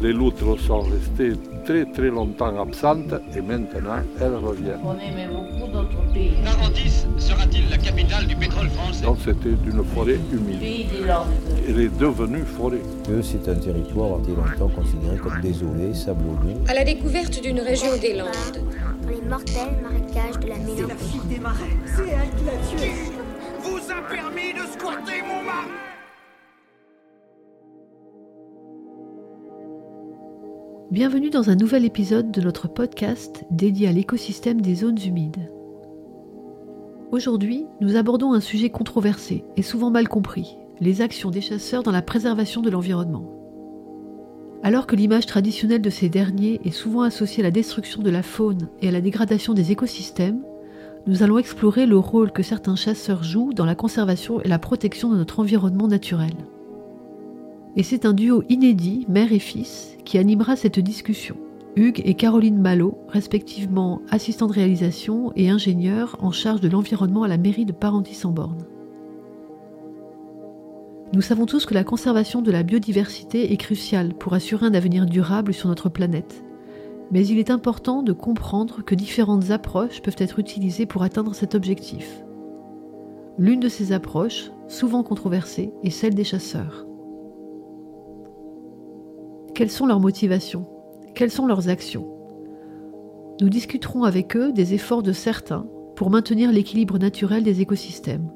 Les loutres sont restées très très longtemps absentes et maintenant elles reviennent. On aimait beaucoup notre pays. Narantis sera-t-il la capitale du pétrole français? Donc c'était une forêt humide. Pays des Landes. Elle est devenue forêt. que c'est un territoire qui été longtemps considéré comme désolé, sablonneux. À la découverte d'une région des Landes. Dans les mortels marécages de la mélancolie. des marais. C'est elle qui l'a tué. Vous a permis de squatter mon mari Bienvenue dans un nouvel épisode de notre podcast dédié à l'écosystème des zones humides. Aujourd'hui, nous abordons un sujet controversé et souvent mal compris, les actions des chasseurs dans la préservation de l'environnement. Alors que l'image traditionnelle de ces derniers est souvent associée à la destruction de la faune et à la dégradation des écosystèmes, nous allons explorer le rôle que certains chasseurs jouent dans la conservation et la protection de notre environnement naturel. Et c'est un duo inédit, mère et fils, qui animera cette discussion. Hugues et Caroline Malo, respectivement assistants de réalisation et ingénieurs en charge de l'environnement à la mairie de Parentis-en-Born. Nous savons tous que la conservation de la biodiversité est cruciale pour assurer un avenir durable sur notre planète. Mais il est important de comprendre que différentes approches peuvent être utilisées pour atteindre cet objectif. L'une de ces approches, souvent controversée, est celle des chasseurs. Quelles sont leurs motivations? Quelles sont leurs actions? Nous discuterons avec eux des efforts de certains pour maintenir l'équilibre naturel des écosystèmes.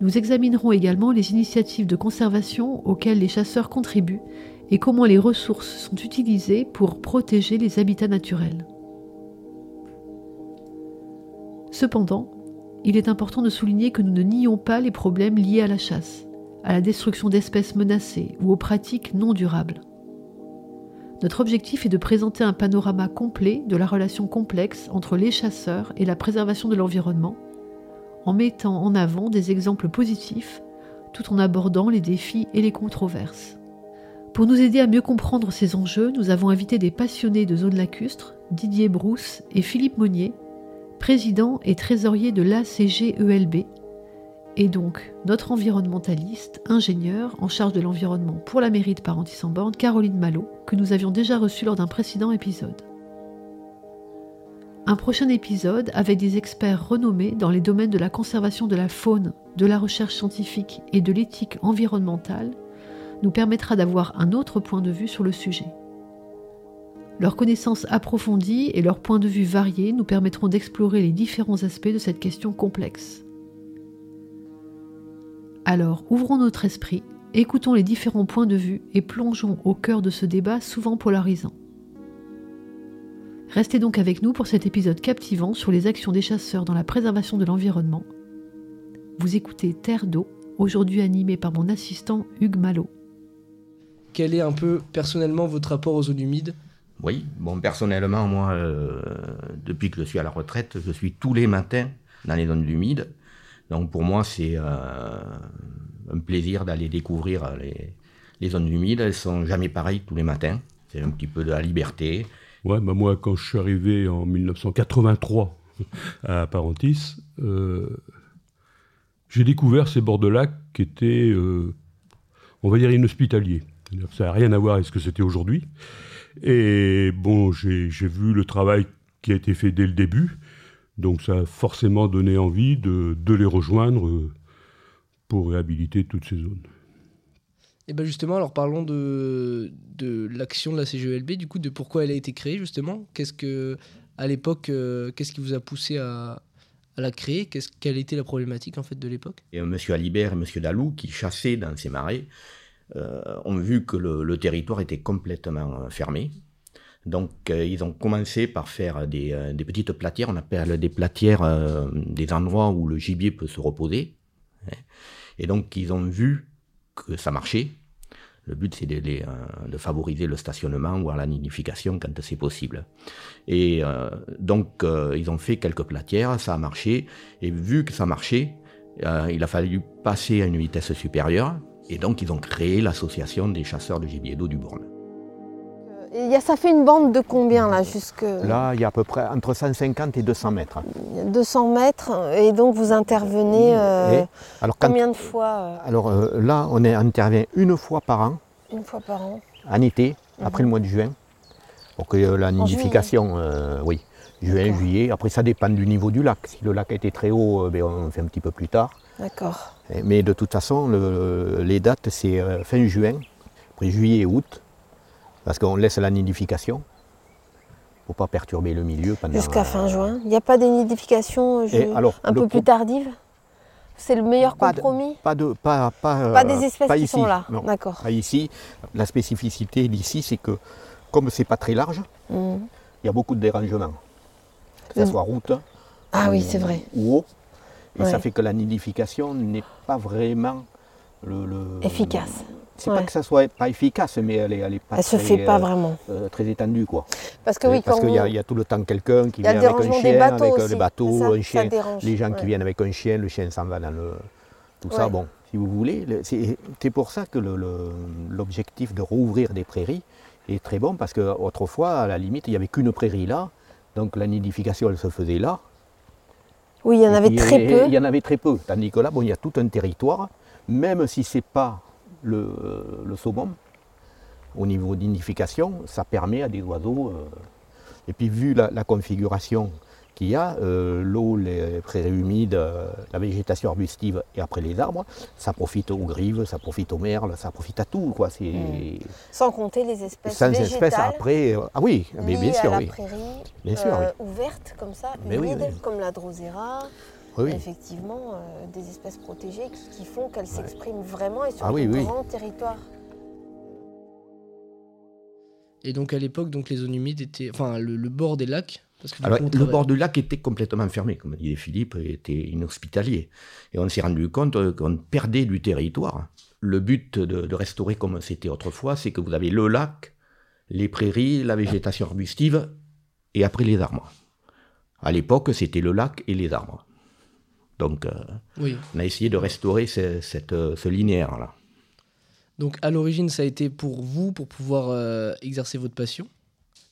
Nous examinerons également les initiatives de conservation auxquelles les chasseurs contribuent et comment les ressources sont utilisées pour protéger les habitats naturels. Cependant, il est important de souligner que nous ne nions pas les problèmes liés à la chasse, à la destruction d'espèces menacées ou aux pratiques non durables. Notre objectif est de présenter un panorama complet de la relation complexe entre les chasseurs et la préservation de l'environnement, en mettant en avant des exemples positifs tout en abordant les défis et les controverses. Pour nous aider à mieux comprendre ces enjeux, nous avons invité des passionnés de zone lacustre, Didier Brousse et Philippe Monnier, président et trésorier de l'ACGELB, et donc notre environnementaliste, ingénieur en charge de l'environnement pour la mairie de Parentis-en-Born, Caroline Malo, que nous avions déjà reçue lors d'un précédent épisode. Un prochain épisode avec des experts renommés dans les domaines de la conservation de la faune, de la recherche scientifique et de l'éthique environnementale nous permettra d'avoir un autre point de vue sur le sujet. Leurs connaissances approfondies et leurs points de vue variés nous permettront d'explorer les différents aspects de cette question complexe. Alors ouvrons notre esprit, écoutons les différents points de vue et plongeons au cœur de ce débat souvent polarisant. Restez donc avec nous pour cet épisode captivant sur les actions des chasseurs dans la préservation de l'environnement. Vous écoutez Terre d'eau, aujourd'hui animé par mon assistant Hugues Malo. Quel est un peu personnellement votre rapport aux zones humides? Oui, bon, personnellement, moi, euh, depuis que je suis à la retraite, je suis tous les matins dans les zones humides. Donc pour moi, c'est euh, un plaisir d'aller découvrir les, les, zones humides. Elles sont jamais pareilles tous les matins. C'est un petit peu de la liberté. Ouais, bah moi, quand je suis arrivé en 1983 à Parentis, euh, j'ai découvert ces bords de lac qui étaient, euh, on va dire, inhospitaliers. Ça n'a rien à voir avec ce que c'était aujourd'hui. Et bon, j'ai vu le travail qui a été fait dès le début. Donc ça a forcément donné envie de, de les rejoindre euh, pour réhabiliter toutes ces zones. Et bien justement, alors parlons de, de l'action de la CGELB, du coup, de pourquoi elle a été créée justement. Qu'est-ce que, à l'époque, euh, qu'est-ce qui vous a poussé à, à la créer? Qu'est-ce, Quelle était la problématique en fait de l'époque? Et M. Alibert et M. Dalou, qui chassaient dans ces marais, euh, ont vu que le, le, territoire était complètement fermé. Donc euh, ils ont commencé par faire des, euh, des, petites platières, on appelle des platières euh, des endroits où le gibier peut se reposer. Et donc ils ont vu que ça marchait. Le but, c'est de, favoriser le stationnement, voire la nidification quand c'est possible. Et donc, ils ont fait quelques platières, ça a marché. Et vu que ça marchait, il a fallu passer à une vitesse supérieure. Et donc, ils ont créé l'association des chasseurs de gibier d'eau du Bourne. Il y a, ça fait une bande de combien là jusque Là, il y a à peu près entre 150 et 200 mètres. 200 mètres, et donc vous intervenez euh, alors, combien quand, de fois euh... Alors euh, là, on intervient une fois par an. Une fois par an. En été, mmh. après le mois de juin. Pour que la nidification, euh, oui, juin, juillet. Après, ça dépend du niveau du lac. Si le lac été très haut, ben, on fait un petit peu plus tard. D'accord. Mais de toute façon, le, les dates, c'est fin juin, après juillet et août parce qu'on laisse la nidification pour pas perturber le milieu pendant jusqu'à fin juin. Il n'y a pas des nidifications je... alors, un peu plus tardives? C'est le meilleur pas compromis? De, pas de pas pas, pas des espèces qui ici, sont là. D'accord. Pas ici. La spécificité d'ici, c'est que comme c'est pas très large, il mmh. y a beaucoup de dérangements. Que ce mmh. soit route. Ah ou, oui, c'est vrai. Ou eau. Et ouais. ça fait que la nidification n'est pas vraiment le, le efficace. C'est ouais. pas que ça soit pas efficace, mais elle est, elle est pas elle très, se fait pas vraiment. Euh, très étendue quoi. Parce que oui, parce qu'il y, a, y, a tout le temps quelqu'un qui vient avec un chien, avec aussi. les bateaux, ça, un chien, dérange, les gens ouais. qui viennent avec un chien, le chien s'en va dans le tout ça. Bon, si vous voulez, c'est pour ça que l'objectif de rouvrir des prairies est très bon parce que autrefois, à la limite, il n'y avait qu'une prairie là, donc la nidification elle se faisait là. Oui, il y en avait très peu. Il y en avait très peu, tandis que là, bon, il y a tout un territoire, même si c'est pas le, le, saumon, au niveau d'inification, ça permet à des oiseaux. Euh, et puis vu la, la configuration qu'il y a, euh, l'eau, les prairies humides, euh, la végétation arbustive et après les arbres, ça profite aux grives, ça profite aux merles, ça profite à tout. Quoi. Mmh. Sans compter les espèces Sans végétales. espèces après. ah oui, mais bien sûr. à la oui. prairie, bien sûr, oui. ouverte comme ça, mais humide, oui, oui. comme la drosera. Oui. Effectivement, euh, des espèces protégées qui, qui font qu'elles s'expriment vraiment et sur ah, un oui, grand territoire. Et donc à l'époque, donc les zones humides étaient, enfin le, le bord des lacs. Parce que Alors, le bord du lac était complètement fermé, comme disait Philippe, était inhospitalier. Et on s'est rendu compte qu'on perdait du territoire. Le but de, de restaurer comme c'était autrefois, c'est que vous avez le lac, les prairies, la végétation arbustive, et après les arbres. À l'époque, c'était le lac et les arbres. Donc, euh, oui. on a essayé de restaurer ce, cette, ce linéaire-là. Donc, à l'origine, ça a été pour vous, pour pouvoir euh, exercer votre passion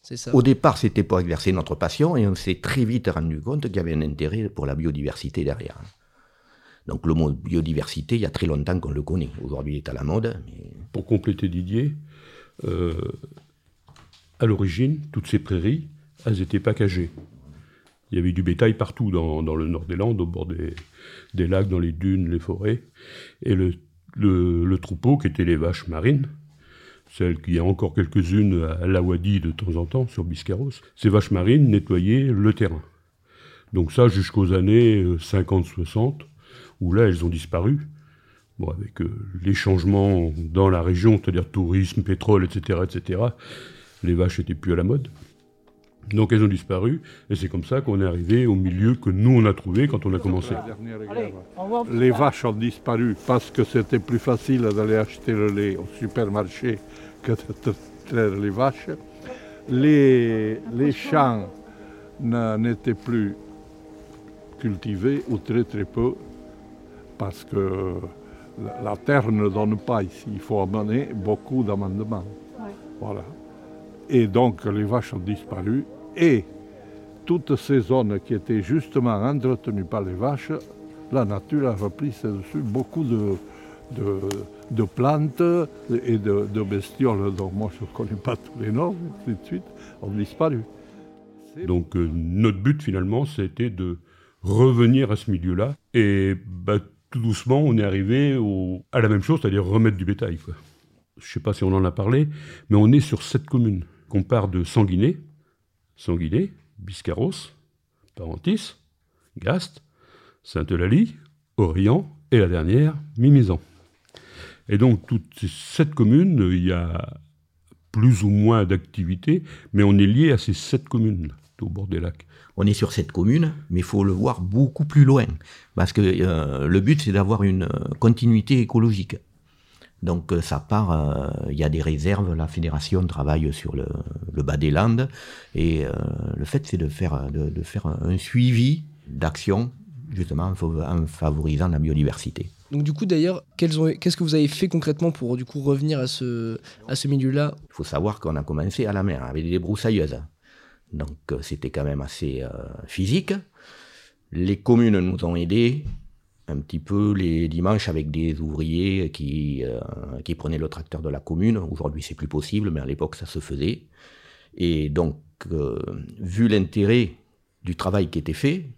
c'est ça? Au départ, c'était pour exercer notre passion, et on s'est très vite rendu compte qu'il y avait un intérêt pour la biodiversité derrière. Donc, le mot biodiversité, il y a très longtemps qu'on le connaît. Aujourd'hui, il est à la mode. Mais... Pour compléter Didier, euh, à l'origine, toutes ces prairies, elles étaient packagées. Il y avait du bétail partout dans, le nord des Landes, au bord des, lacs, dans les dunes, les forêts. Et le, troupeau, qui étaient les vaches marines, celles qui a encore quelques-unes à l'Awadi de temps en temps, sur Biscarros, ces vaches marines nettoyaient le terrain. Donc ça jusqu'aux années 50-60, où là elles ont disparu. Bon, avec euh, les changements dans la région, c'est-à-dire tourisme, pétrole, etc., etc., les vaches n'étaient plus à la mode. Donc elles ont disparu, et c'est comme ça qu'on est arrivé au milieu que nous on a trouvé quand on a commencé. Les vaches ont disparu parce que c'était plus facile d'aller acheter le lait au supermarché que de traire les vaches. Les, les champs n'étaient plus cultivés ou très très peu parce que la, terre ne donne pas ici. Il faut amener beaucoup d'amendements. Voilà. Et donc les vaches ont disparu et toutes ces zones qui étaient justement entretenues par les vaches, la nature a repris dessus beaucoup de, plantes et de, de, bestioles dont moi je ne connais pas tous les noms, tout de suite, ont disparu. Donc euh, notre but finalement c'était de revenir à ce milieu-là et bah, tout doucement, on est arrivé à la même chose, c'est-à-dire remettre du bétail. Je ne sais pas si on en a parlé, mais on est sur sept communes. On part de Sanguinet, Sanguinet, Biscarros, Parentis, Gast, Sainte-Eulalie, Orient et la dernière, Mimizan. Et donc, toutes ces sept communes, il y a plus ou moins d'activités, mais on est lié à ces sept communes au bord des lacs. On est sur cette commune, mais il faut le voir beaucoup plus loin, parce que euh, le but c'est d'avoir une euh, continuité écologique. Donc euh, ça part, il y a des réserves, la fédération travaille sur le, bas des Landes, et le fait c'est de faire, de, faire un suivi d'action, justement en favorisant la biodiversité. Donc du coup d'ailleurs, qu'est-ce que vous avez fait concrètement pour du coup revenir à ce, à ce milieu-là? Il faut savoir qu'on a commencé à la mer avec des broussailleuses. Donc euh, c'était quand même assez euh, physique. Les communes nous ont aidés un petit peu les dimanches avec des ouvriers qui, euh, qui prenaient le tracteur de la commune. Aujourd'hui c'est plus possible, mais à l'époque ça se faisait. Et donc, vu l'intérêt du travail qui était fait,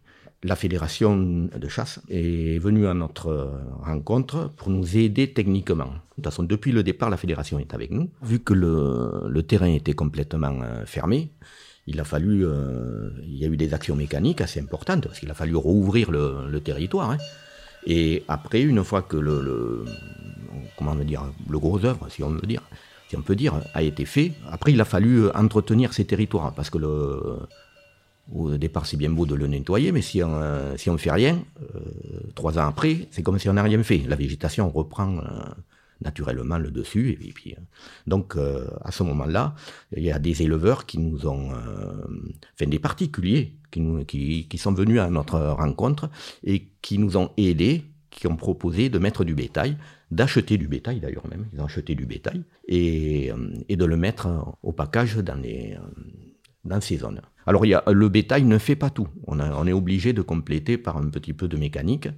la fédération de chasse est venue à notre rencontre pour nous aider techniquement. De toute façon, depuis le départ, la fédération est avec nous. Vu que le, terrain était complètement euh, fermé, il a fallu, euh, il y a eu des actions mécaniques assez importantes parce qu'il a fallu rouvrir le, territoire. Hein. Et après, une fois que le, comment dire, le gros œuvre, si on on peut dire, a été fait, après il a fallu entretenir ces territoires parce que le au départ, c'est bien beau de le nettoyer, mais si on euh, si on fait rien, euh, trois ans après, c'est comme si on n'a rien fait. La végétation reprend euh, naturellement le dessus. Et, puis, donc, à ce moment-là, il y a des éleveurs qui nous ont, enfin des particuliers qui, nous, qui, qui sont venus à notre rencontre et qui nous ont aidés, qui ont proposé de mettre du bétail, d'acheter du bétail d'ailleurs même, ils ont acheté du bétail et, et de le mettre au package dans les dans ces zones. Alors il y a, le bétail ne fait pas tout. On, on, est obligé de compléter par un petit peu de mécanique,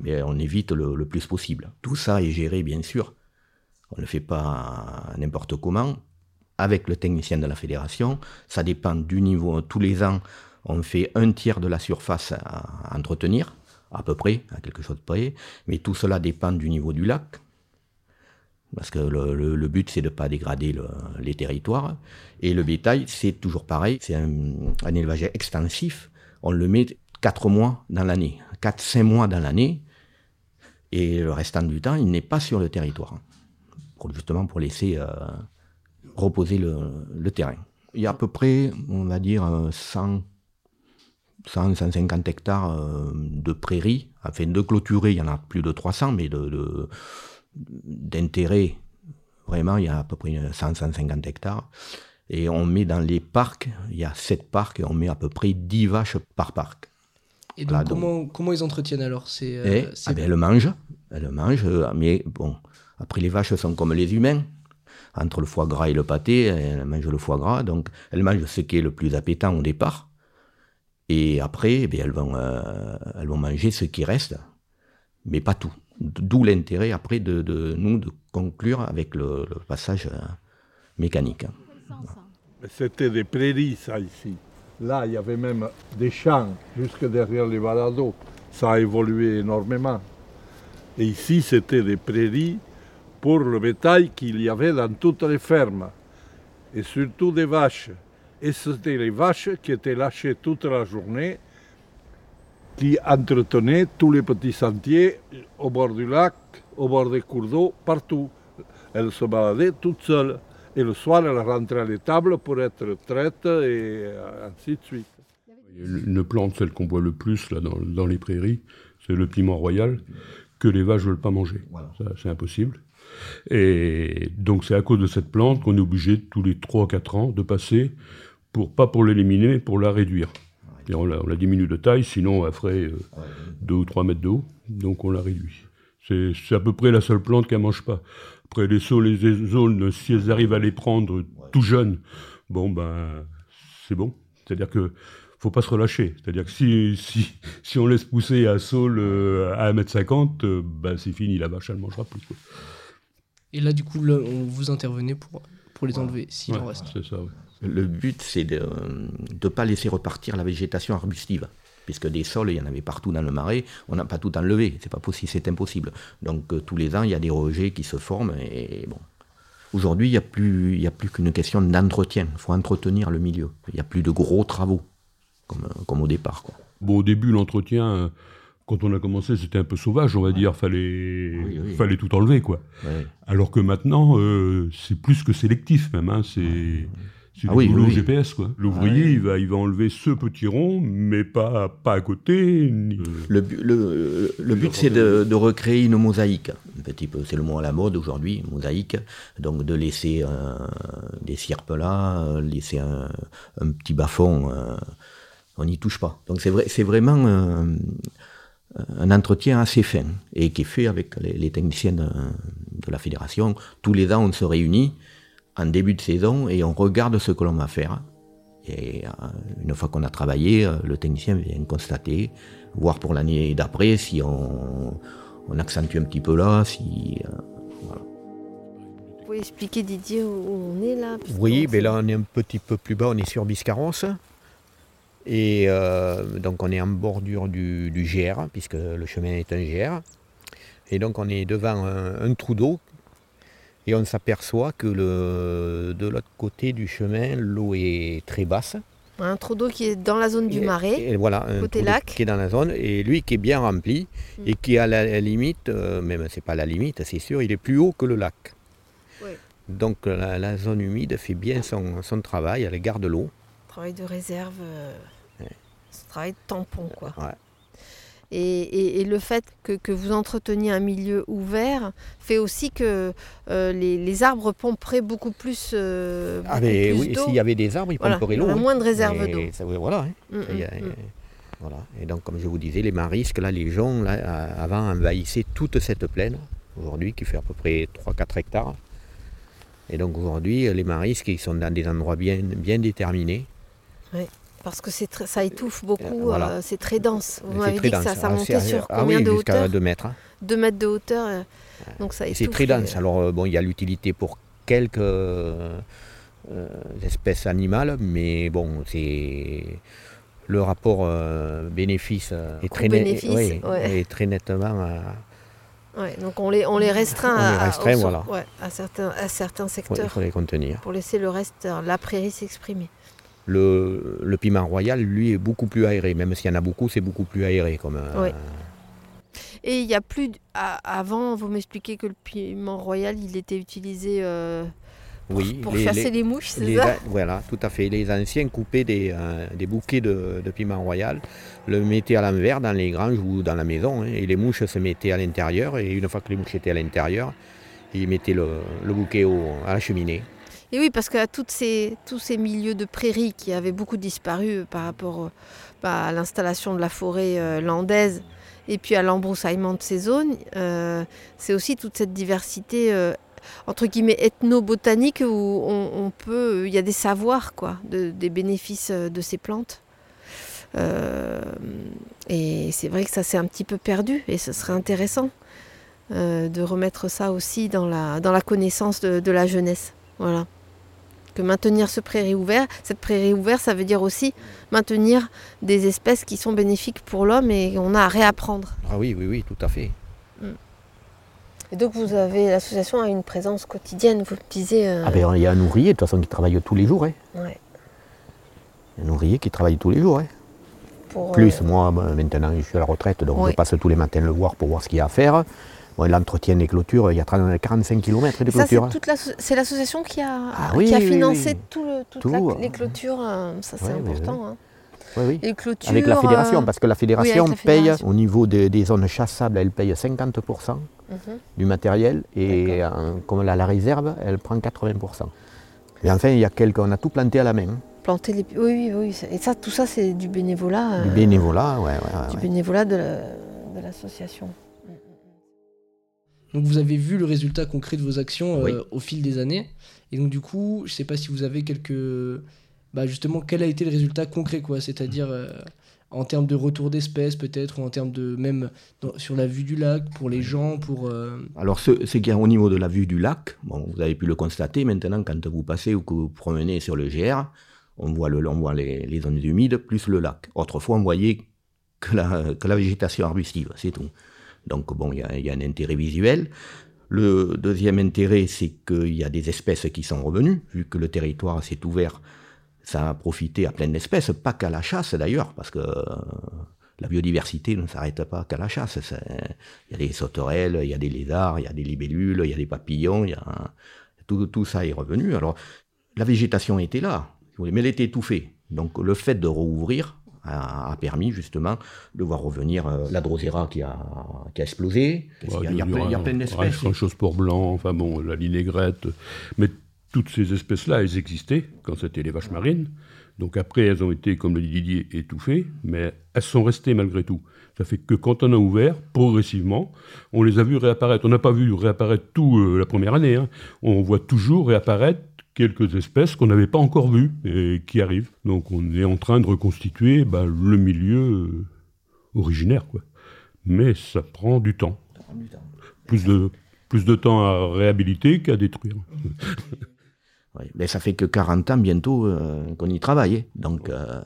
mais on évite le, plus possible. Tout ça est géré bien sûr. On ne le fait pas n'importe comment. Avec le technicien de la fédération, ça dépend du niveau. Tous les ans, on fait un tiers de la surface à entretenir, à peu près, à quelque chose de près. Mais tout cela dépend du niveau du lac. Parce que le, but, c'est de ne pas dégrader les territoires. Et le bétail, c'est toujours pareil. C'est un, élevage extensif. On le met 4 mois dans l'année. 4-5 mois dans l'année. Et le restant du temps, il n'est pas sur le territoire. Pour, justement pour laisser euh, reposer le, terrain. Il y a à peu près, on va dire, 100, 100 150 hectares euh, de prairies. Enfin, de clôturer, il y en a plus de 300, mais de d'intérêt, vraiment, il y a à peu près 100-150 hectares. Et on met dans les parcs, il y a 7 parcs, et on met à peu près 10 vaches par parc. Et donc, comment, comment ils entretiennent alors? C'est, euh, eh, ah ben, Elles mangent, elles mangent, mais bon, après les vaches sont comme les humains. Entre le foie gras et le pâté, elles mangent le foie gras, donc elles mangent ce qui est le plus appétant au départ. Et après, eh elles, vont, euh, elles vont manger ce qui reste, mais pas tout. D'où l'intérêt après de, nous de conclure avec le, passage euh, mécanique. C'était des prairies, ça, ici. Là, il y avait même des champs jusque derrière les balados. Ça a évolué énormément. Et ici, c'était des prairies pour le bétail qu'il y avait dans toutes les fermes. Et surtout des vaches. Et c'était les vaches qui étaient lâchées toute la journée qui entretenait tous les petits sentiers au bord du lac, au bord des cours d'eau, partout. Elle se baladait toute seule. Et le soir, elle rentrait à l'étable pour être traite et ainsi de suite. Une plante, celle qu'on voit le plus là, dans, les prairies, c'est le piment royal, que les vaches ne veulent pas manger. C'est impossible. Et donc c'est à cause de cette plante qu'on est obligé tous les 3-4 ans de passer, pour, pas pour l'éliminer, mais pour la réduire on, la, diminue de taille, sinon elle ferait 2 euh, ou 3 mètres d'eau, donc on la réduit. C'est à peu près la seule plante qu'elle ne mange pas. Après, les saules et les zones, si elles arrivent à les prendre tout jeunes, bon, ben, c'est bon. C'est-à-dire que faut pas se relâcher. C'est-à-dire que si, si, si, on laisse pousser un saule euh, à 1m50, euh, ben, c'est fini, la vache, elle ne mangera plus. Et là, du coup, on vous intervenez pour, pour les enlever, s'il en reste. C'est ça, le but, c'est de ne pas laisser repartir la végétation arbustive. puisque des sols, il y en avait partout dans le marais, on n'a pas tout enlevé, c'est pas possible, c'est impossible. Donc tous les ans, il y a des rejets qui se forment, et bon. Aujourd'hui, il n'y a plus, plus qu'une question d'entretien, il faut entretenir le milieu. Il n'y a plus de gros travaux, comme, comme au départ. Quoi. Bon, au début, l'entretien, quand on a commencé, c'était un peu sauvage, on va dire. Fallait, fallait tout enlever, quoi. Alors que maintenant, euh, c'est plus que sélectif, même. Hein. C'est. C'est ah oui, GPS, quoi. L'ouvrier, il, va, il va enlever ce petit rond, mais pas, pas à côté. Le, le, le, but, c'est de, de, recréer une mosaïque. Un petit peu, c'est le mot à la mode aujourd'hui, mosaïque. Donc, de laisser des sierpes là, laisser un, un petit bas-fond. on n'y touche pas. Donc, c'est vrai, c'est vraiment un entretien assez fin et qui est fait avec les, techniciens de, la fédération. Tous les ans, on se réunit en début de saison et on regarde ce que l'on va faire. Et euh, une fois qu'on a travaillé, euh, le technicien vient constater, voir pour l'année d'après si on, accentue un petit peu là, si. Euh, Vous pouvez expliquer Didier où on est là Oui, mais là on est un petit peu plus bas, on est sur Biscarrosse. Et donc on est en bordure du, GR, puisque le chemin est un GR. Et donc on est devant un trou d'eau et on s'aperçoit que le, de l'autre côté du chemin, l'eau est très basse. Un trou d'eau qui est dans la zone du marais, et, voilà, un côté lac. Qui est dans la zone, et lui qui est bien rempli, mm. et qui à la, limite, euh, même c'est pas la limite, c'est sûr, il est plus haut que le lac. Donc la, zone humide fait bien son, son travail, elle garde l'eau. Travail de réserve, euh, travail de tampon quoi. Et, le fait que, vous entreteniez un milieu ouvert fait aussi que euh, les, arbres pomperaient beaucoup plus. Euh, ah, mais oui, s'il y avait des arbres, ils pomperaient l'eau. Il y moins de réserve d'eau. Voilà, hein. mm, mm, mm. voilà. Et donc, comme je vous disais, les marisques, là, les gens, là, avant, envahissaient toute cette plaine, aujourd'hui, qui fait à peu près 3-4 hectares. Et donc, aujourd'hui, les marisques, ils sont dans des endroits bien, bien déterminés. Oui. Parce que ça étouffe beaucoup, euh, c'est très dense. Vous m'avez dit que ça, ça ah, montait sur ah combien de hauteur 2 mètres. 2 mètres de hauteur, euh, donc ça étouffe. C'est très dense. Alors euh, bon, il y a l'utilité pour quelques espèces animales, mais bon, c'est le rapport bénéfice est très, net, est très nettement. Ouais, donc on les, on les restreint, à, à, certains, à certains secteurs. il faut les contenir. Pour laisser le reste, la prairie s'exprimer. Le, piment royal, lui, est beaucoup plus aéré. Même s'il y en a beaucoup, c'est beaucoup plus aéré. Comme, euh, Et il y a plus. Avant, vous m'expliquez que le piment royal, il était utilisé euh, pour, chasser les, mouches, c'est ça? Voilà, tout à fait. Les anciens coupaient des, euh, bouquets de, piment royal, le mettaient à l'envers dans les granges ou dans la maison, hein, et les mouches se mettaient à l'intérieur. Et une fois que les mouches étaient à l'intérieur, ils mettaient le, bouquet à la cheminée. Et oui, parce que ces, tous ces milieux de prairies qui avaient beaucoup disparu euh, par rapport euh, bah, à l'installation de la forêt euh, landaise et puis à l'embroussaillement de ces zones, c'est aussi toute cette diversité entre guillemets ethnobotanique où on, peut, il y a des savoirs quoi, des bénéfices de ces plantes. et c'est vrai que ça s'est un petit peu perdu et ce serait intéressant de remettre ça aussi dans la, dans la connaissance de, de la jeunesse. Voilà que maintenir ce prairie ouvert, cette prairie ouverte, ça veut dire aussi maintenir des espèces qui sont bénéfiques pour l'homme et on a à réapprendre. Ah oui, oui, oui, tout à fait. Mm. Et donc vous avez, l'association a une présence quotidienne, vous le disiez. Euh, ah ben il y a un ouvrier de toute façon qui travaille tous les jours. Hein. Un ouvrier qui travaille tous les jours. Hein. Plus, euh, moi ben, maintenant je suis à la retraite, donc je passe tous les matins le voir pour voir ce qu'il y a à faire. L'entretien des clôtures, il y a 45 km de clôtures. C'est l'association qui a, ah qui a financé toutes les clôtures, euh, ça c'est important. Hein. Oui, oui. Avec la fédération, euh, parce que la fédération paye au niveau des zones chassables, elle paye 50% mhm. du matériel et comme elle a la réserve, elle prend 80%. Et enfin, il y a quelques, on a tout planté à la main. Hein. Planter les, oui, oui, oui. Et ça, tout ça, c'est du bénévolat. Du bénévolat, ouais, Du bénévolat de l'association. Donc vous avez vu le résultat concret de vos actions euh, au fil des années. Et donc du coup, je ne sais pas si vous avez quelques... Bah justement, quel a été le résultat concret quoi C'est-à-dire euh, en termes de retour d'espèces peut-être, ou en termes de même sur la vue du lac, pour les gens, pour... Euh, Alors ce, ce qui est au niveau de la vue du lac, bon, vous avez pu le constater maintenant quand vous passez ou que vous promenez sur le GR, on voit, le, on voit les, les zones humides plus le lac. Autrefois, on voyait que la, que la végétation arbustive, c'est tout. Donc bon, il y a, un intérêt visuel. Le deuxième intérêt, c'est qu'il y a des espèces qui sont revenues, vu que le territoire s'est ouvert, ça a profité à plein d'espèces, pas qu'à la chasse d'ailleurs, parce que la biodiversité ne s'arrête pas qu'à la chasse. Il y a des sauterelles, il y a des lézards, il y a des libellules, il y a des papillons, tout ça est revenu. Alors, la végétation était là, mais elle était étouffée. Donc, le fait de rouvrir a, a permis justement de voir revenir euh, la drosera qui a, qui a explosé. il, y a, il, y a plein, il y a plein d'espèces. Un chose pour blanc, enfin bon, la linégrette. Mais toutes ces espèces-là, elles existaient quand c'était les vaches marines. Donc après, elles ont été, comme le dit Didier, étouffées, mais elles sont restées malgré tout. Ça fait que quand on a ouvert, progressivement, on les a vues réapparaître. On n'a pas vu réapparaître tout euh, la première année. Hein. On voit toujours réapparaître quelques espèces qu'on n'avait pas encore vues et qui arrivent. Donc on est en train de reconstituer bah, le milieu euh, originaire. Quoi. Mais ça prend du temps. prend du temps. Plus de, plus de temps à réhabiliter qu'à détruire. Oui, mais ça fait que 40 ans bientôt euh, qu'on y travaille. hein. Donc, euh,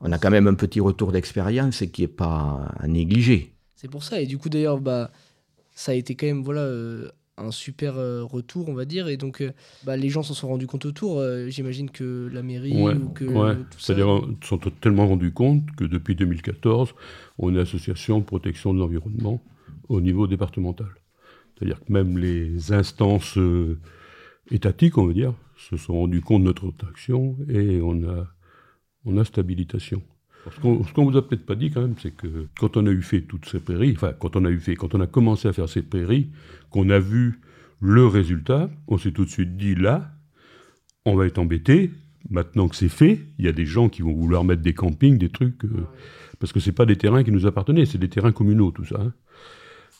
on a quand même un petit retour d'expérience qui n'est pas à négliger. C'est pour ça. Et du coup, d'ailleurs, bah, ça a été quand même voilà, euh, un super euh, retour, on va dire. Et donc, euh, bah, les gens s'en sont rendus compte autour. Euh, J'imagine que la mairie Ouais, ou que ouais. C'est-à-dire, se sont tellement rendus compte que depuis 2014, on est association protection de l'environnement au niveau départemental. C'est-à-dire que même les instances étatiques, on va dire, se sont rendus compte de notre action et on a, on a cette habilitation. Ce qu'on qu'on vous a peut-être pas dit quand même, c'est que quand on a eu fait toutes ces prairies, enfin quand on a eu fait, quand on a commencé à faire ces prairies, qu'on a vu le résultat, on s'est tout de suite dit là, on va être embêté. Maintenant que c'est fait, il y a des gens qui vont vouloir mettre des campings, des trucs, euh, parce que c'est pas des terrains qui nous appartenaient, c'est des terrains communaux, tout ça. hein.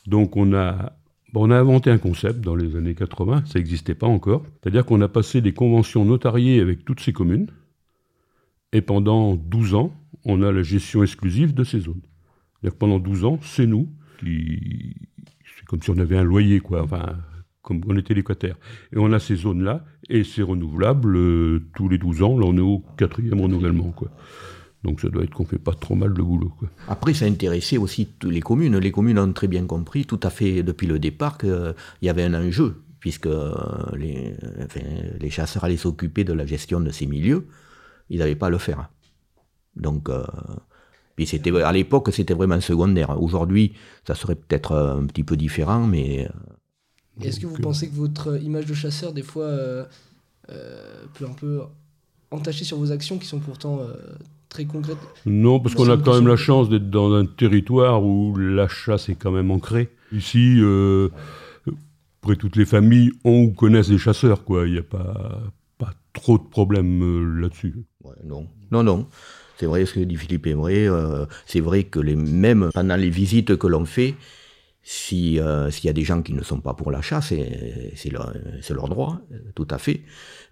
Donc on a, on a inventé un concept dans les années 80, ça n'existait pas encore. C'est-à-dire qu'on a passé des conventions notariées avec toutes ces communes, et pendant 12 ans, on a la gestion exclusive de ces zones. Que pendant 12 ans, c'est nous qui. C'est comme si on avait un loyer, quoi. Enfin, comme on était locataire. Et on a ces zones-là, et c'est renouvelable euh, tous les 12 ans. Là, on est au quatrième renouvellement, quoi. Donc ça doit être qu'on fait pas trop mal le boulot, quoi. Après, ça intéressait aussi les communes. Les communes ont très bien compris, tout à fait depuis le départ, qu'il y avait un enjeu, puisque euh, les, les chasseurs allaient s'occuper de la gestion de ces milieux. Ils n'avaient pas à le faire. Donc, euh, puis c'était, à l'époque, c'était vraiment secondaire. Aujourd'hui, ça serait peut-être euh, un petit peu différent, mais euh, Est-ce que vous pensez que votre image de chasseur, des fois, euh, euh, peut un peu entacher sur vos actions qui sont pourtant euh, très concrètes? Non, parce qu'on a quand même la chance d'être dans un territoire où la chasse est quand même ancrée. Ici, euh, près toutes les familles ont ou connaissent des chasseurs, quoi. Il n'y a pas, pas trop de problèmes euh, là-dessus. Ouais, non. Non, non. C'est vrai ce que dit Philippe Aymeret. euh, c'est vrai que les, même pendant les visites que l'on fait, euh, s'il y a des gens qui ne sont pas pour la chasse, et c'est leur, droit, tout à fait,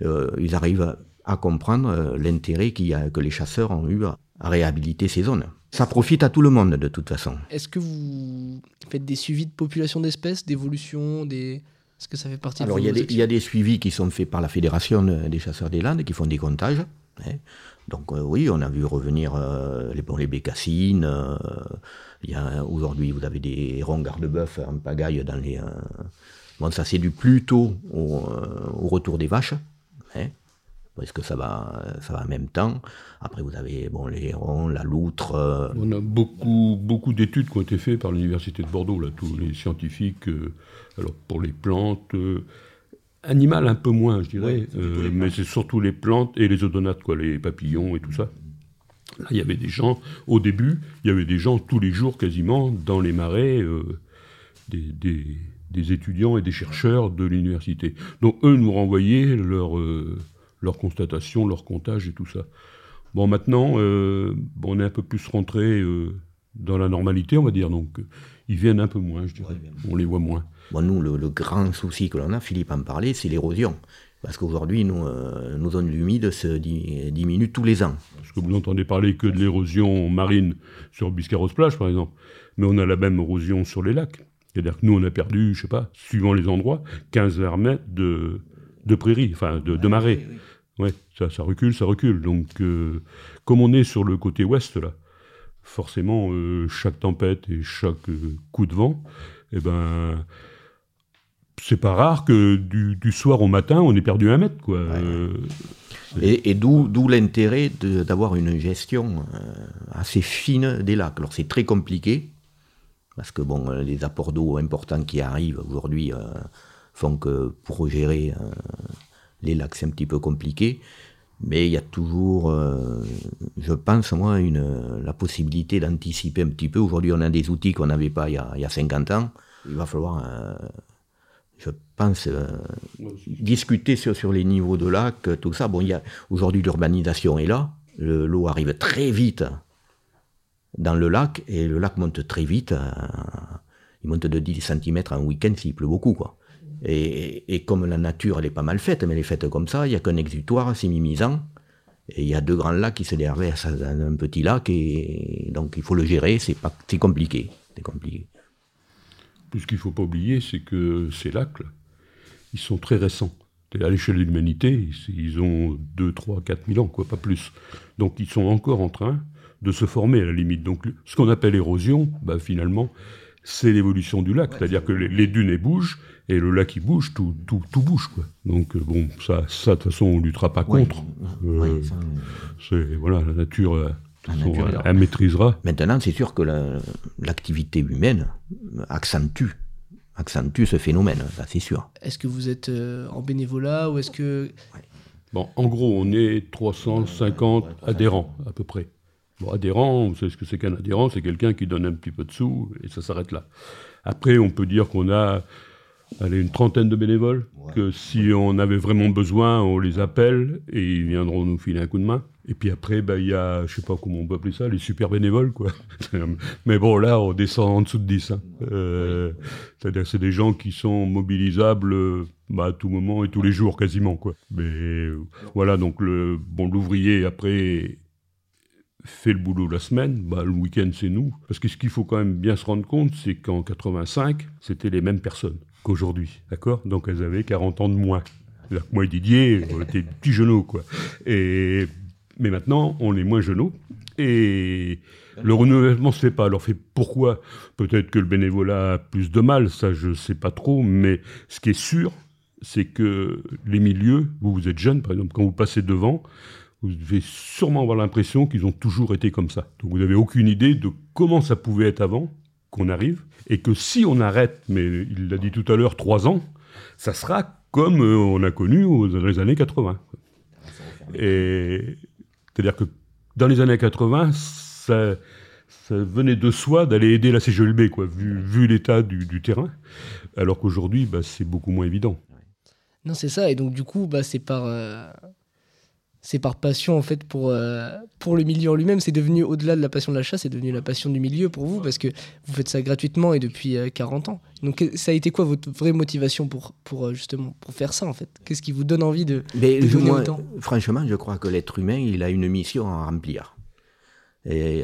euh, ils arrivent à comprendre l'intérêt qu'il y a, que les chasseurs ont eu à, à réhabiliter ces zones. Ça profite à tout le monde de toute façon. Est-ce que vous faites des suivis de population d'espèces, d'évolution, des... Est-ce que ça fait partie Alors, de il y, a vos des, actions il y a des suivis qui sont faits par la Fédération de- des chasseurs des Landes qui font des comptages. hein. Donc, euh, oui, on a vu revenir euh, les, les bécassines. euh, Aujourd'hui, vous avez des hérons garde-bœuf en pagaille dans les. euh, Bon, ça, c'est du au, euh, au retour des vaches. hein, parce que ça va, ça va en même temps? Après, vous avez bon, les hérons, la loutre. On a beaucoup, beaucoup d'études qui ont été faites par l'Université de Bordeaux, là, tous les scientifiques, alors pour les plantes, animales un peu moins, je dirais, Ouais, euh, mais c'est surtout les plantes et les odonates, quoi, les papillons et tout ça. Là, il y avait des gens, au début, il y avait des gens tous les jours quasiment dans les marais, euh, des, des- des étudiants et des chercheurs de l'université. Donc eux nous renvoyaient leurs euh, leurs constatations, leurs comptages et tout ça. Bon, maintenant, euh, on est un peu plus rentré dans la normalité, on va dire. Donc, ils viennent un peu moins, je dirais. On les voit moins. Bon, nous, le, le grand souci que l'on a, Philippe en parlait, c'est l'érosion. Parce qu'aujourd'hui, nous, euh, nos zones humides se di- diminuent tous les ans. Parce que vous n'entendez parler que de l'érosion marine sur Biscarrosse plage, par exemple. Mais on a la même érosion sur les lacs. C'est-à-dire que nous, on a perdu, je sais pas, suivant les endroits, 15 vers mètres de, de prairies, enfin de, de marais. Ouais, ça, ça recule, ça recule. Donc, euh, comme on est sur le côté ouest, là, forcément, euh, chaque tempête et chaque coup de vent, eh ben, c'est pas rare que du, du, soir au matin, on ait perdu un mètre. Quoi. Euh, et, et d'où l'intérêt d'avoir une gestion assez fine des lacs. Alors c'est très compliqué, parce que bon, les apports d'eau importants qui arrivent aujourd'hui font que pour gérer les lacs, c'est un petit peu compliqué. Mais il y a toujours, euh, je pense, moi, une, la possibilité d'anticiper un petit peu. Aujourd'hui, on a des outils qu'on n'avait pas il y, a, il y, a, 50 ans. Il va falloir, euh, je pense, euh, discuter sur, les niveaux de lac, tout ça. Bon, aujourd'hui, l'urbanisation est là. L'eau arrive très vite dans le lac et le lac monte très vite. il monte de 10 cm en week-end s'il pleut beaucoup, quoi. Et, comme la nature, elle est pas mal faite, mais elle est faite comme ça, il n'y a qu'un exutoire, c'est mimisant. Et il y a deux grands lacs qui se déversent dans un petit lac, et donc il faut le gérer, c'est compliqué. C'est compliqué. Tout ce qu'il ne faut pas oublier, c'est que ces lacs, ils sont très récents. À l'échelle de l'humanité, ils ont 2, 3, 4 000 ans, quoi, pas plus. Donc ils sont encore en train de se former à la limite. Donc ce qu'on appelle érosion, bah, finalement, c'est l'évolution du lac. C'est-à-dire que les, les dunes bougent, et le lac, il bouge, tout, tout, tout bouge. Quoi. Donc, euh, bon, ça, ça, de toute façon, on ne luttera pas contre. Euh, c'est, voilà, la nature, euh, elle, maîtrisera. Maintenant, c'est sûr que l'activité humaine accentue accentue ce phénomène, ça c'est sûr. Est-ce que vous êtes en bénévolat ou est-ce que... Bon, en gros, on est 350 adhérents à peu près. Bon, adhérent, vous savez ce que c'est qu'un adhérent C'est quelqu'un qui donne un petit peu de sous et ça s'arrête là. Après, on peut dire qu'on a allez, une trentaine de bénévoles, que si on avait vraiment besoin, on les appelle et ils viendront nous filer un coup de main. Et puis après, bah, il y a, je sais pas comment on peut appeler ça, les super bénévoles, quoi. Mais bon, là, on descend en dessous de 10. Hein. Euh, c'est-à-dire que c'est des gens qui sont mobilisables bah, à tout moment et tous les jours, quasiment, quoi. Mais voilà, donc le, bon, l'ouvrier, après, fait le boulot la semaine, bah, le week-end c'est nous. Parce que ce qu'il faut quand même bien se rendre compte, c'est qu'en 85, c'était les mêmes personnes qu'aujourd'hui, d'accord? Donc elles avaient 40 ans de moins. Moi et Didier, on était petits genoux, quoi. Et, mais maintenant, on est moins genoux. Et le renouvellement se fait pas. Alors fait pourquoi Peut-être que le bénévolat a plus de mal, ça je sais pas trop, mais ce qui est sûr, c'est que les milieux, vous, vous êtes jeunes, par exemple, quand vous passez devant, vous devez sûrement avoir l'impression qu'ils ont toujours été comme ça. Donc vous n'avez aucune idée de comment ça pouvait être avant qu'on arrive, et que si on arrête, mais il l'a dit tout à l'heure, trois ans, ça sera comme euh, on a connu dans les années 80. Et c'est-à-dire que dans les années 80, ça, venait de soi d'aller aider la CGLB, quoi, vu, vu l'état du, terrain, alors qu'aujourd'hui, bah, c'est beaucoup moins évident. Non, c'est ça, et donc du coup, bah, c'est par... Euh, c'est par passion en fait pour, euh, pour le milieu en lui-même. C'est devenu au-delà de la passion de la chasse, c'est devenu la passion du milieu pour vous parce que vous faites ça gratuitement et depuis 40 euh, ans. Donc ça a été quoi votre vraie motivation pour, pour euh, justement pour faire ça en fait? Qu'est-ce qui vous donne envie de, Mais donner autant? Franchement, je crois que l'être humain, il a une mission à remplir. Et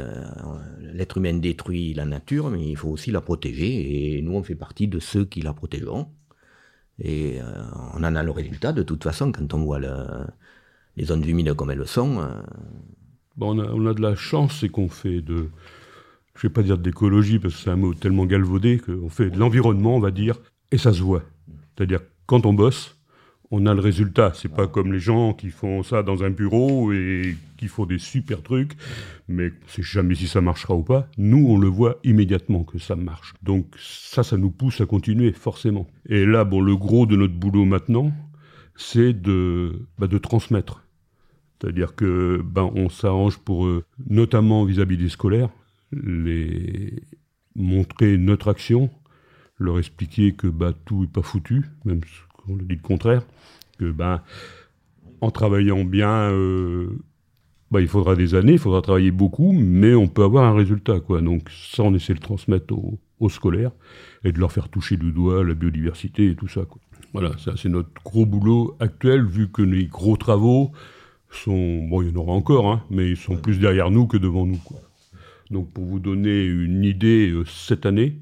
l'être humain détruit la nature, mais il faut aussi la protéger. Et nous, on fait partie de ceux qui la protégeront. Et on en a le résultat de toute façon quand on voit le, les zones humides comme elles le sont. Euh. Bon, on, a, de la chance, c'est qu'on fait de, je vais pas dire d'écologie parce que c'est un mot tellement galvaudé qu'on fait de l'environnement, on va dire, et ça se voit. C'est-à-dire quand on bosse, on a le résultat. C'est pas comme les gens qui font ça dans un bureau et qui font des super trucs, mais c'est jamais si ça marchera ou pas. Nous, on le voit immédiatement que ça marche. Donc ça, ça nous pousse à continuer forcément. Et là, bon, le gros de notre boulot maintenant, c'est de, bah, de transmettre. C'est-à-dire que ben, on s'arrange pour, eux, notamment vis-à-vis des scolaires, les montrer notre action, leur expliquer que bah, tout n'est pas foutu, même si on le dit le contraire, que ben, en travaillant bien, euh, bah, il faudra des années, il faudra travailler beaucoup, mais on peut avoir un résultat. Quoi. Donc ça, on essaie de transmettre aux, aux scolaires et de leur faire toucher du doigt la biodiversité et tout ça. Quoi. Voilà, ça c'est notre gros boulot actuel, vu que les gros travaux sont, bon, il y en aura encore, hein, mais ils sont plus derrière nous que devant nous. Quoi. Donc pour vous donner une idée, euh, cette année,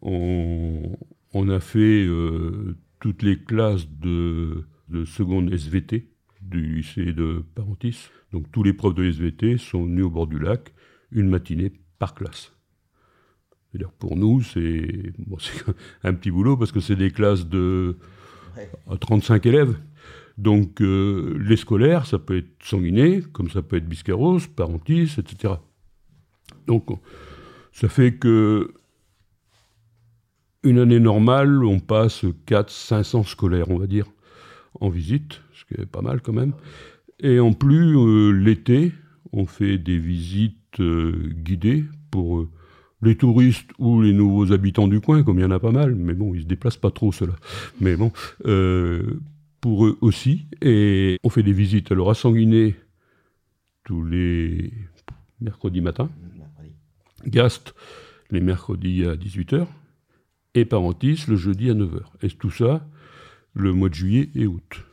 on, a fait euh, toutes les classes de, de, seconde SVT du lycée de Parentis. Donc tous les profs de SVT sont venus au bord du lac une matinée par classe. C'est-à-dire pour nous, c'est bon, un petit boulot parce que c'est des classes de 35 élèves. Donc euh, les scolaires, ça peut être sanguiné, comme ça peut être biscarros, parentis, etc. Donc ça fait que une année normale, on passe 400-500 scolaires, on va dire, en visite, ce qui est pas mal quand même. Et en plus, euh, l'été, on fait des visites euh, guidées pour les touristes ou les nouveaux habitants du coin, comme il y en a pas mal, mais bon, ils se déplacent pas trop ceux-là. Mais bon, pour eux aussi. Et on fait des visites alors à Sanguiné tous les mercredis matin, Gast les mercredis à 18h, et Parentis le jeudi à 9h. Et tout ça le mois de juillet et août.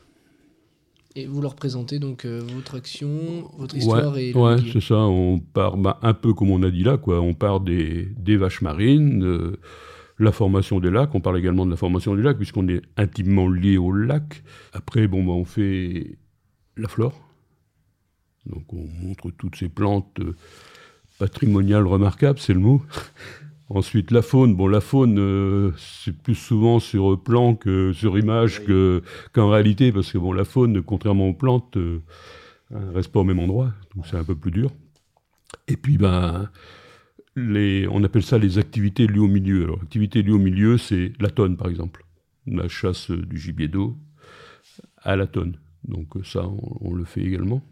Et vous leur présentez donc euh, votre action, votre histoire ouais, et. Ouais, c'est ça. On part bah, un peu comme on a dit là, quoi. On part des, des vaches marines, euh, la formation des lacs. On parle également de la formation des lacs puisqu'on est intimement lié au lac. Après, bon, bah, on fait la flore. Donc on montre toutes ces plantes euh, patrimoniales remarquables, c'est le mot. Ensuite, la faune. Bon, la faune, euh, c'est plus souvent sur plan que sur image que, qu'en réalité, parce que bon, la faune, contrairement aux plantes, euh, ne reste pas au même endroit, donc c'est un peu plus dur. Et puis, ben, on appelle ça les activités liées au milieu. Alors, activités liées au milieu, c'est la tonne, par exemple. La chasse du gibier d'eau à la tonne. Donc ça, on, le fait également.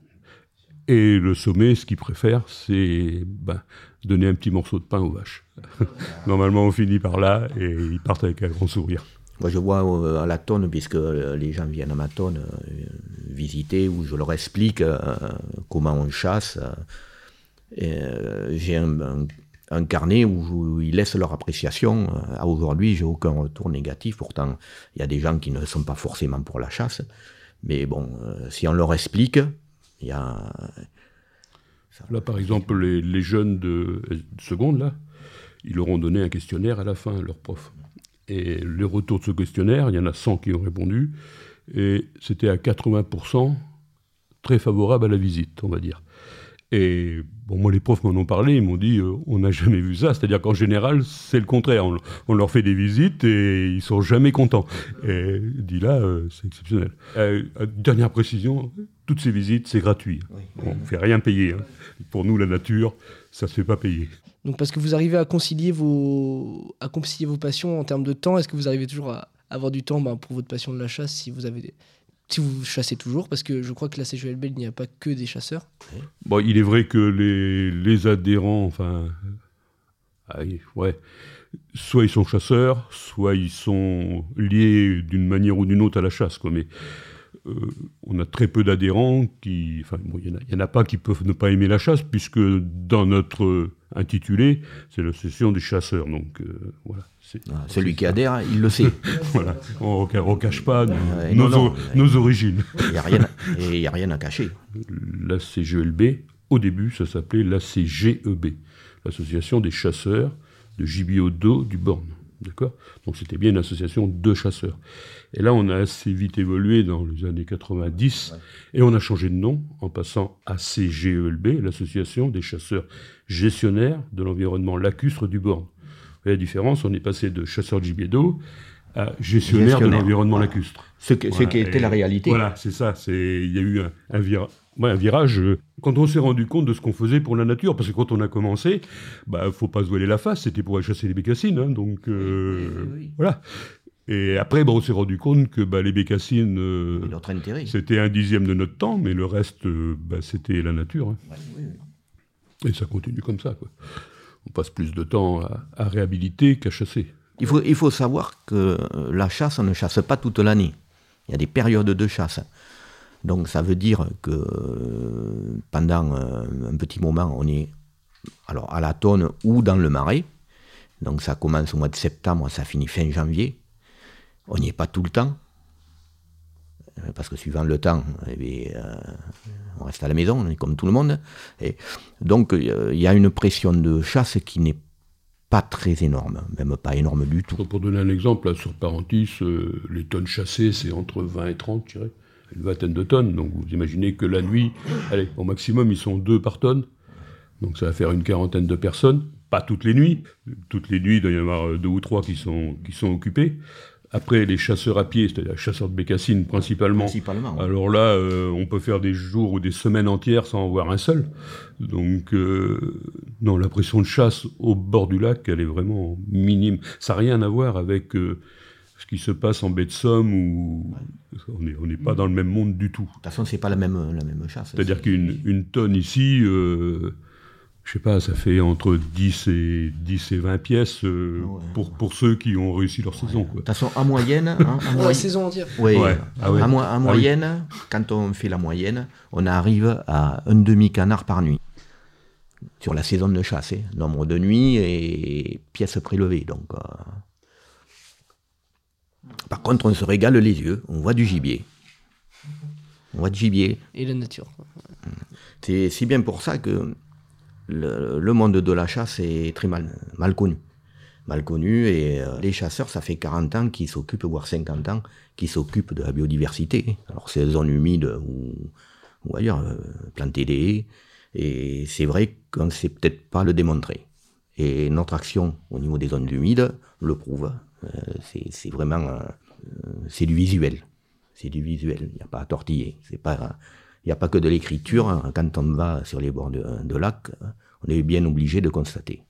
Et le sommet, ce qu'il préfère, c'est ben, donner un petit morceau de pain aux vaches. Normalement, on finit par là et ils partent avec un grand sourire. Moi, je vois euh, à la tonne, puisque euh, les gens viennent à ma tonne euh, visiter, où je leur explique comment on chasse. J'ai un, un, carnet où, ils laissent leur appréciation. À aujourd'hui, j'ai aucun retour négatif. Pourtant, il y a des gens qui ne sont pas forcément pour la chasse. Mais bon, si on leur explique, il y a... Là, par exemple, les, les jeunes de, de, seconde, là, ils leur ont donné un questionnaire à la fin, leur prof. Et le retour de ce questionnaire, il y en a 100 qui ont répondu, et c'était à 80% très favorable à la visite, on va dire. Et bon, moi, les profs m'en ont parlé, ils m'ont dit euh, on n'a jamais vu ça. C'est-à-dire qu'en général, c'est le contraire. On, on, leur fait des visites et ils sont jamais contents. Et dit là, euh, c'est exceptionnel. Euh, dernière précision toutes ces visites, c'est gratuit. Oui. On ne fait rien payer. Hein. Pour nous, la nature, ça ne se fait pas payer. Donc, parce que vous arrivez à concilier vos, à concilier vos passions en termes de temps, est-ce que vous arrivez toujours à avoir du temps ben, pour votre passion de la chasse si vous avez des si vous chassez toujours, parce que je crois que la CGLB, il n'y a pas que des chasseurs. Bon, il est vrai que les, les adhérents, enfin, ouais, soit ils sont chasseurs, soit ils sont liés d'une manière ou d'une autre à la chasse. Mais euh, on a très peu d'adhérents qui, enfin, il n'y en, a pas qui peuvent ne pas aimer la chasse, puisque dans notre intitulé, c'est l'association des chasseurs. Donc euh, voilà. Ah, celui qui adhère, il le sait. voilà. On ne cache pas nos, euh, non, non, nos origines. Il n'y a, rien à, et a rien à cacher. La CGELB, au début, ça s'appelait la CGEB, l'Association des chasseurs de gibier d'eau du Borne. D'accord? Donc c'était bien une association de chasseurs. Et là, on a assez vite évolué dans les années 90 ouais. et on a changé de nom en passant à CGELB, l'association des chasseurs gestionnaires de l'environnement lacustre du Borne. La différence, on est passé de chasseur de gibier d'eau à gestionnaire, gestionnaire. de l'environnement lacustre. Ce, que, voilà. ce qui était et la réalité. Voilà, c'est ça. Il y a eu un, un, vira, ouais, un virage. Euh, quand on s'est rendu compte de ce qu'on faisait pour la nature, parce que quand on a commencé, bah, faut pas se voiler la face, c'était pour aller chasser les bécassines. Hein, donc, euh, oui, oui. voilà. Et après, bah, on s'est rendu compte que bah, les bécassines, euh, c'était un dixième de notre temps, mais le reste, euh, bah, c'était la nature. Hein. Ouais, oui, Et ça continue comme ça. On passe plus de temps à, réhabiliter qu'à chasser. Il faut, il faut savoir que la chasse, on ne chasse pas toute l'année. Il y a des périodes de chasse. Donc ça veut dire que pendant un petit moment, on est alors à la tonne ou dans le marais. Donc ça commence au mois de septembre, ça finit fin janvier. On n'y est pas tout le temps. Parce que suivant le temps, eh euh, on reste à la maison, comme tout le monde. Et donc il euh, y a une pression de chasse qui n'est pas très énorme, même pas énorme du tout. Pour donner un exemple, sur Parentis, euh, les tonnes chassées, c'est entre 20 et 30, je dirais, une vingtaine de tonnes. Donc vous imaginez que la nuit, allez, au maximum, ils sont deux par tonne. Donc ça va faire une quarantaine de personnes, pas toutes les nuits. Toutes les nuits, il doit y en avoir deux ou trois qui sont, qui sont occupés. Après, les chasseurs à pied, c'est-à-dire les chasseurs de bécassines principalement. Principalement, ouais. Alors là, euh, on peut faire des jours ou des semaines entières sans en voir un seul. Donc, euh, non, la pression de chasse au bord du lac, elle est vraiment minime. Ça n'a rien à voir avec euh, ce qui se passe en baie de Somme où on n'est on pas dans le même monde du tout. De toute façon, c'est pas la même, la même chasse. C'est-à-dire qu'une une tonne ici, je sais pas, ça fait entre 10 et, 10 et 20 pièces euh, pour, pour ceux qui ont réussi leur saison. Quoi. De toute façon, en moyenne. hein, en La moy- saison entière. Oui, Ouais. Ah mo- en Ah oui. moyenne, quand on fait la moyenne, on arrive à un demi-canard par nuit. Sur la saison de chasse, hein. nombre de nuits et pièces prélevées. Donc, euh, Par contre, on se régale les yeux, on voit du gibier. On voit du gibier. Et la nature. C'est c'est bien pour ça que le, monde de la chasse est très mal, connu. Mal connu, et euh, les chasseurs, ça fait 40 ans qu'ils s'occupent, voire 50 ans, qu'ils s'occupent de la biodiversité. Alors, c'est zones humides ou, ou ailleurs, euh, planter des haies, et c'est vrai qu'on ne sait peut-être pas le démontrer. Et notre action au niveau des zones humides le prouve. Euh, c'est vraiment c'est du visuel. C'est du visuel. Il n'y a pas à tortiller. C'est pas il n'y a pas que de l'écriture. hein. Quand on va sur les bords de, de lac, euh, on est bien obligé de constater.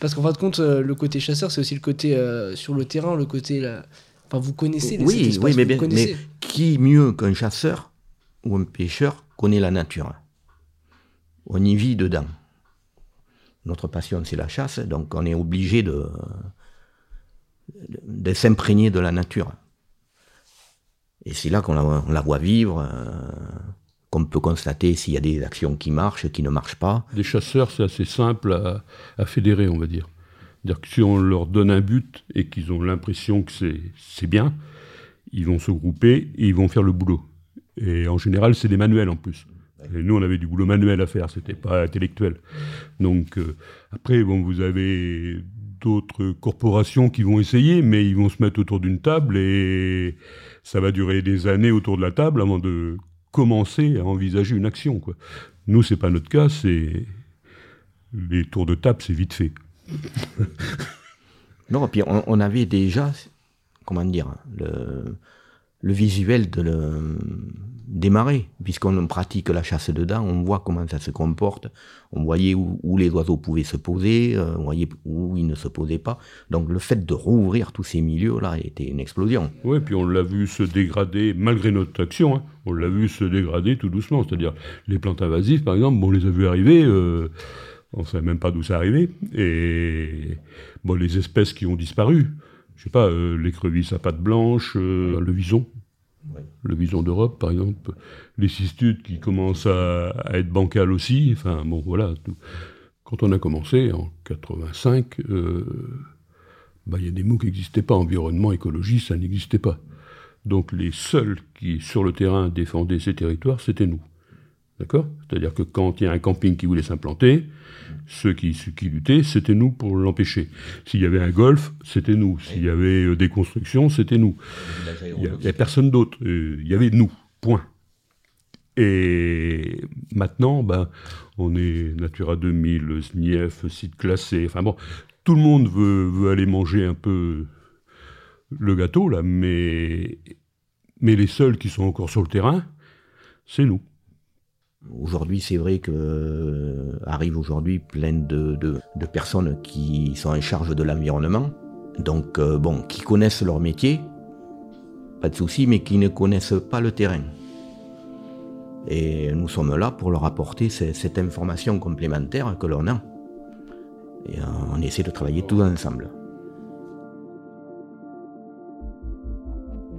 Parce qu'en fin de compte, euh, le côté chasseur, c'est aussi le côté euh, sur le terrain, le côté. là- Enfin, vous connaissez les Oui, oui, mais, bien- mais qui mieux qu'un chasseur ou un pêcheur connaît la nature? On y vit dedans. Notre passion, c'est la chasse, donc on est obligé de, de, de s'imprégner de la nature. Et c'est là qu'on la, voit vivre, euh, qu'on peut constater s'il y a des actions qui marchent, qui ne marchent pas. Des chasseurs, c'est assez simple à, fédérer, on va dire. C'est-à-dire que si on leur donne un but et qu'ils ont l'impression que c'est- bien, ils vont se grouper et ils vont faire le boulot. Et en général, c'est des manuels en plus. Et nous, on avait du boulot manuel à faire, c'était pas intellectuel. Donc, euh, après, bon, vous avez d'autres corporations qui vont essayer, mais ils vont se mettre autour d'une table et ça va durer des années autour de la table avant de commencer à envisager une action. Quoi. Nous, c'est pas notre cas, c'est les tours de table, c'est vite fait. Non, puis on, on avait déjà, comment dire, le, le visuel de le, des marais, puisqu'on pratique la chasse dedans, on voit comment ça se comporte, on voyait où, les oiseaux pouvaient se poser, euh, on voyait où ils ne se posaient pas. Donc le fait de rouvrir tous ces milieux-là était une explosion. Oui, puis on l'a vu se dégrader, malgré notre action, hein, on l'a vu se dégrader tout doucement. C'est-à-dire, les plantes invasives, par exemple, bon, on les a vues arriver, euh, on ne savait même pas d'où ça arrivait. Et bon, les espèces qui ont disparu, je sais pas, euh, l'écrevisse à pattes blanches, euh, le vison, le vison d'Europe, par exemple, les cistudes qui commencent à, à être bancales aussi, enfin, bon, voilà. tout. Quand on a commencé, en 85, euh, bah, il y a des mots qui n'existaient pas. Environnement, écologie, ça n'existait pas. Donc les seuls qui, sur le terrain, défendaient ces territoires, c'était nous. D'accord? C'est-à-dire que quand il y a un camping qui voulait s'implanter, ceux qui, ceux qui luttaient, c'était nous pour l'empêcher. S'il y avait un golf, c'était nous. S'il y avait euh, des constructions, c'était nous. Il n'y avait personne d'autre. Euh, Il y avait nous. Point. Et maintenant, ben, on est Natura 2000, SNIEF, site classé. Enfin bon, tout le monde veut, veut aller manger un peu le gâteau, là, mais, mais les seuls qui sont encore sur le terrain, c'est nous. Aujourd'hui, c'est vrai que euh, arrive aujourd'hui plein de, personnes qui sont en charge de l'environnement, donc euh, bon, qui connaissent leur métier, pas de souci, mais qui ne connaissent pas le terrain. Et nous sommes là pour leur apporter ce- cette information complémentaire que l'on a. Et on essaie de travailler tous ensemble.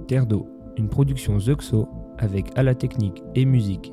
Terre d'eau, une production Zuxo avec à la technique et musique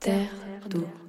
Terre d'eau.